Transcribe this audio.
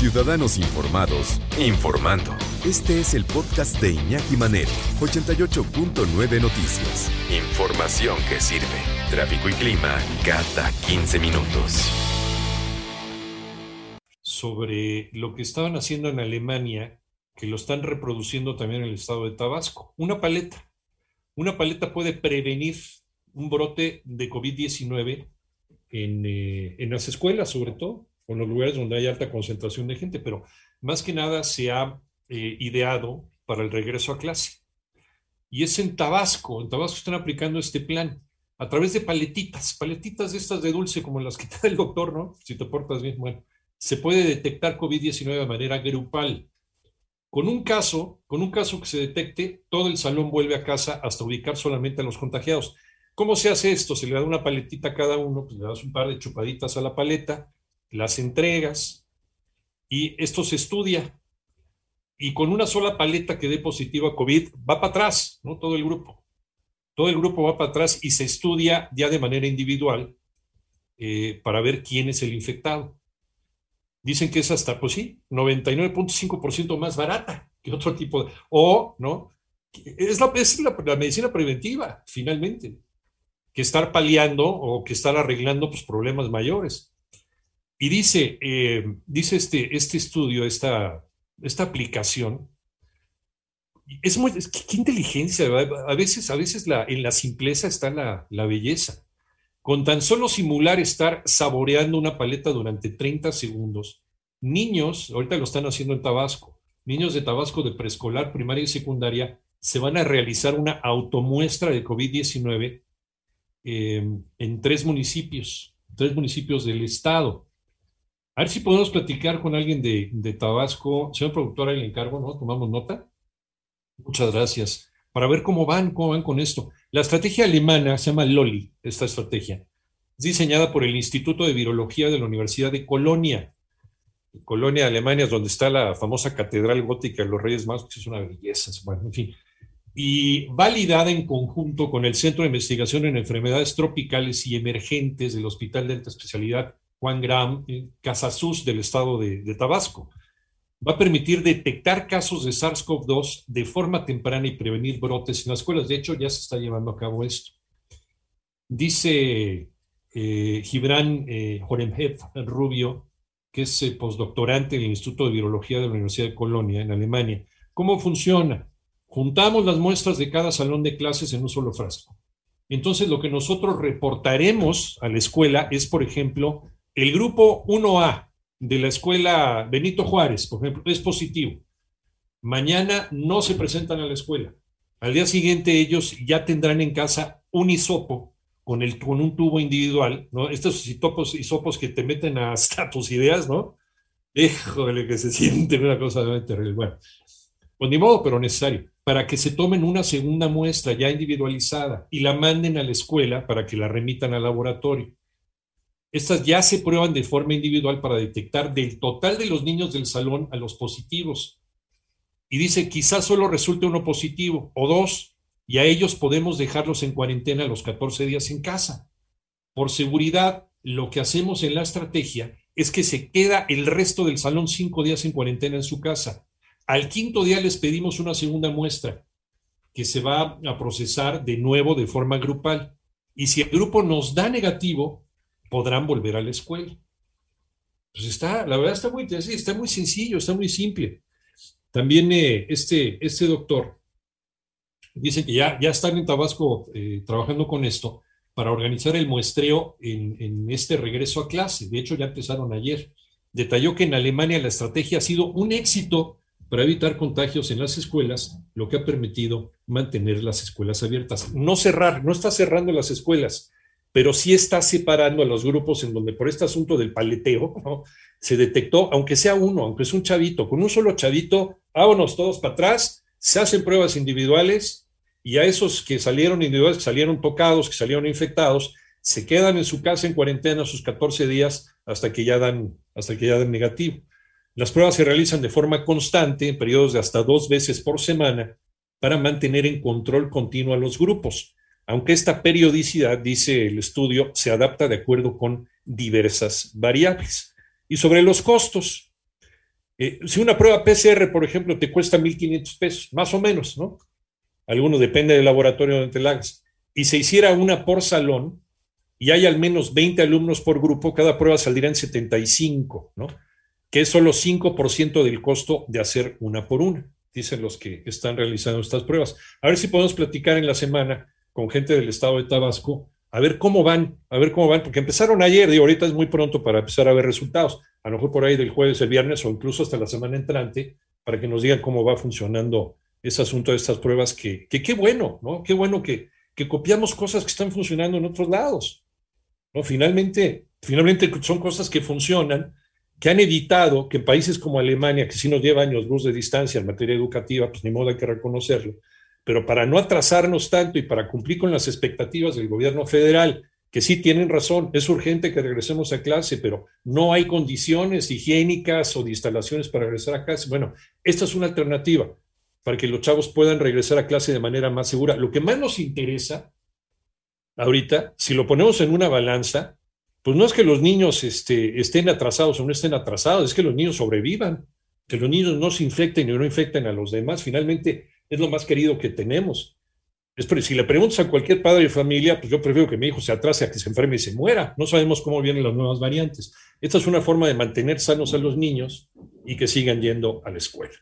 Ciudadanos informados, informando. Este es el podcast de Iñaki Manero, 88.9 Noticias. Información que sirve. Tráfico y clima cada 15 minutos. Sobre lo que estaban haciendo en Alemania, que lo están reproduciendo también en el estado de Tabasco. Una paleta. Una paleta puede prevenir un brote de COVID-19 en, eh, en las escuelas, sobre todo o en los lugares donde hay alta concentración de gente, pero más que nada se ha eh, ideado para el regreso a clase. Y es en Tabasco, en Tabasco están aplicando este plan a través de paletitas, paletitas de estas de dulce como las que te da el doctor, ¿no? Si te portas bien, bueno, se puede detectar COVID-19 de manera grupal. Con un caso, con un caso que se detecte, todo el salón vuelve a casa hasta ubicar solamente a los contagiados. ¿Cómo se hace esto? Se le da una paletita a cada uno, pues le das un par de chupaditas a la paleta, las entregas y esto se estudia. Y con una sola paleta que dé positivo a COVID, va para atrás, ¿no? Todo el grupo. Todo el grupo va para atrás y se estudia ya de manera individual eh, para ver quién es el infectado. Dicen que es hasta, pues sí, 99.5% más barata que otro tipo de... O, ¿no? Es la, es la, medicina preventiva, finalmente, que estar paliando o que estar arreglando pues, problemas mayores. Y dice, eh, dice este, este estudio, esta, esta aplicación, es muy, qué, inteligencia, a veces, a veces la, en la simpleza está la, la, belleza. Con tan solo simular estar saboreando una paleta durante 30 segundos, niños, ahorita lo están haciendo en Tabasco, niños de Tabasco de preescolar, primaria y secundaria, se van a realizar una automuestra de COVID-19 eh, en tres municipios, tres municipios del estado. A ver si podemos platicar con alguien de, de Tabasco. Señor productor, ahí le encargo, ¿no? Tomamos nota. Muchas gracias. Para ver cómo van, cómo van con esto. La estrategia alemana se llama LOLI, esta estrategia. Es diseñada por el Instituto de Virología de la Universidad de Colonia. Colonia, Alemania, es donde está la famosa Catedral Gótica de los Reyes Magos, que es una belleza. Bueno, en fin. Y validada en conjunto con el Centro de Investigación en Enfermedades Tropicales y Emergentes del Hospital de Alta Especialidad Juan Graham, en Casasus del estado de, Tabasco. Va a permitir detectar casos de SARS-CoV-2 de forma temprana y prevenir brotes en las escuelas. De hecho, ya se está llevando a cabo esto. Dice eh, Gibran eh, Joremhev Rubio, que es eh, postdoctorante en el Instituto de Virología de la Universidad de Colonia, en Alemania. ¿Cómo funciona? Juntamos las muestras de cada salón de clases en un solo frasco. Entonces, lo que nosotros reportaremos a la escuela es, por ejemplo, el grupo 1A de la escuela Benito Juárez, por ejemplo, es positivo. Mañana no se presentan a la escuela. Al día siguiente ellos ya tendrán en casa un hisopo con, el, con un tubo individual, ¿no? Estos hisopos, que te meten hasta tus ideas, ¿no? Híjole, que se siente una cosa terrible. Bueno, pues ni modo, pero necesario, para que se tomen una segunda muestra ya individualizada y la manden a la escuela para que la remitan al laboratorio. Estas ya se prueban de forma individual para detectar del total de los niños del salón a los positivos. Y dice, quizás solo resulte uno positivo o dos, y a ellos podemos dejarlos en cuarentena los 14 días en casa. Por seguridad, lo que hacemos en la estrategia es que se queda el resto del salón cinco días en cuarentena en su casa. Al quinto día les pedimos una segunda muestra que se va a procesar de nuevo de forma grupal. Y si el grupo nos da negativo, podrán volver a la escuela. Pues está, la verdad está muy está muy sencillo, está muy simple. También eh, este, este doctor dice que ya, ya están en Tabasco eh, trabajando con esto para organizar el muestreo en, en, este regreso a clase. De hecho, ya empezaron ayer. Detalló que en Alemania la estrategia ha sido un éxito para evitar contagios en las escuelas, lo que ha permitido mantener las escuelas abiertas. No cerrar, no está cerrando las escuelas, pero sí está separando a los grupos en donde por este asunto del paleteo se detectó, aunque sea uno, aunque es un chavito, con un solo chavito, vámonos todos para atrás, se hacen pruebas individuales y a esos que salieron individuales, que salieron tocados, que salieron infectados, se quedan en su casa en cuarentena sus 14 días hasta que ya dan, hasta que ya dan negativo. Las pruebas se realizan de forma constante en periodos de hasta dos veces por semana para mantener en control continuo a los grupos, aunque esta periodicidad, dice el estudio, se adapta de acuerdo con diversas variables. Y sobre los costos, eh, si una prueba PCR, por ejemplo, te cuesta 1.500 pesos, más o menos, ¿no? Alguno depende del laboratorio donde te la hagas, y se hiciera una por salón, y hay al menos 20 alumnos por grupo, cada prueba saldría en 75, ¿no? Que es solo 5% del costo de hacer una por una, dicen los que están realizando estas pruebas. A ver si podemos platicar en la semana con gente del estado de Tabasco, a ver cómo van, a ver cómo van, porque empezaron ayer, y ahorita es muy pronto para empezar a ver resultados, a lo mejor por ahí del jueves, el viernes o incluso hasta la semana entrante, para que nos digan cómo va funcionando ese asunto de estas pruebas, que qué bueno, ¿no? Qué bueno que, que copiamos cosas que están funcionando en otros lados. ¿no? Finalmente, finalmente son cosas que funcionan, que han evitado que en países como Alemania, que sí nos lleva años luz de distancia en materia educativa, pues ni modo hay que reconocerlo, pero para no atrasarnos tanto y para cumplir con las expectativas del gobierno federal, que sí tienen razón, es urgente que regresemos a clase, pero no hay condiciones higiénicas o de instalaciones para regresar a clase. Bueno, esta es una alternativa para que los chavos puedan regresar a clase de manera más segura. Lo que más nos interesa ahorita, si lo ponemos en una balanza, pues no es que los niños este, estén atrasados o no estén atrasados, es que los niños sobrevivan, que los niños no se infecten y no infecten a los demás. Finalmente, es lo más querido que tenemos. Es pero si le preguntas a cualquier padre de familia, pues yo prefiero que mi hijo se atrase a que se enferme y se muera. No sabemos cómo vienen las nuevas variantes. Esta es una forma de mantener sanos a los niños y que sigan yendo a la escuela.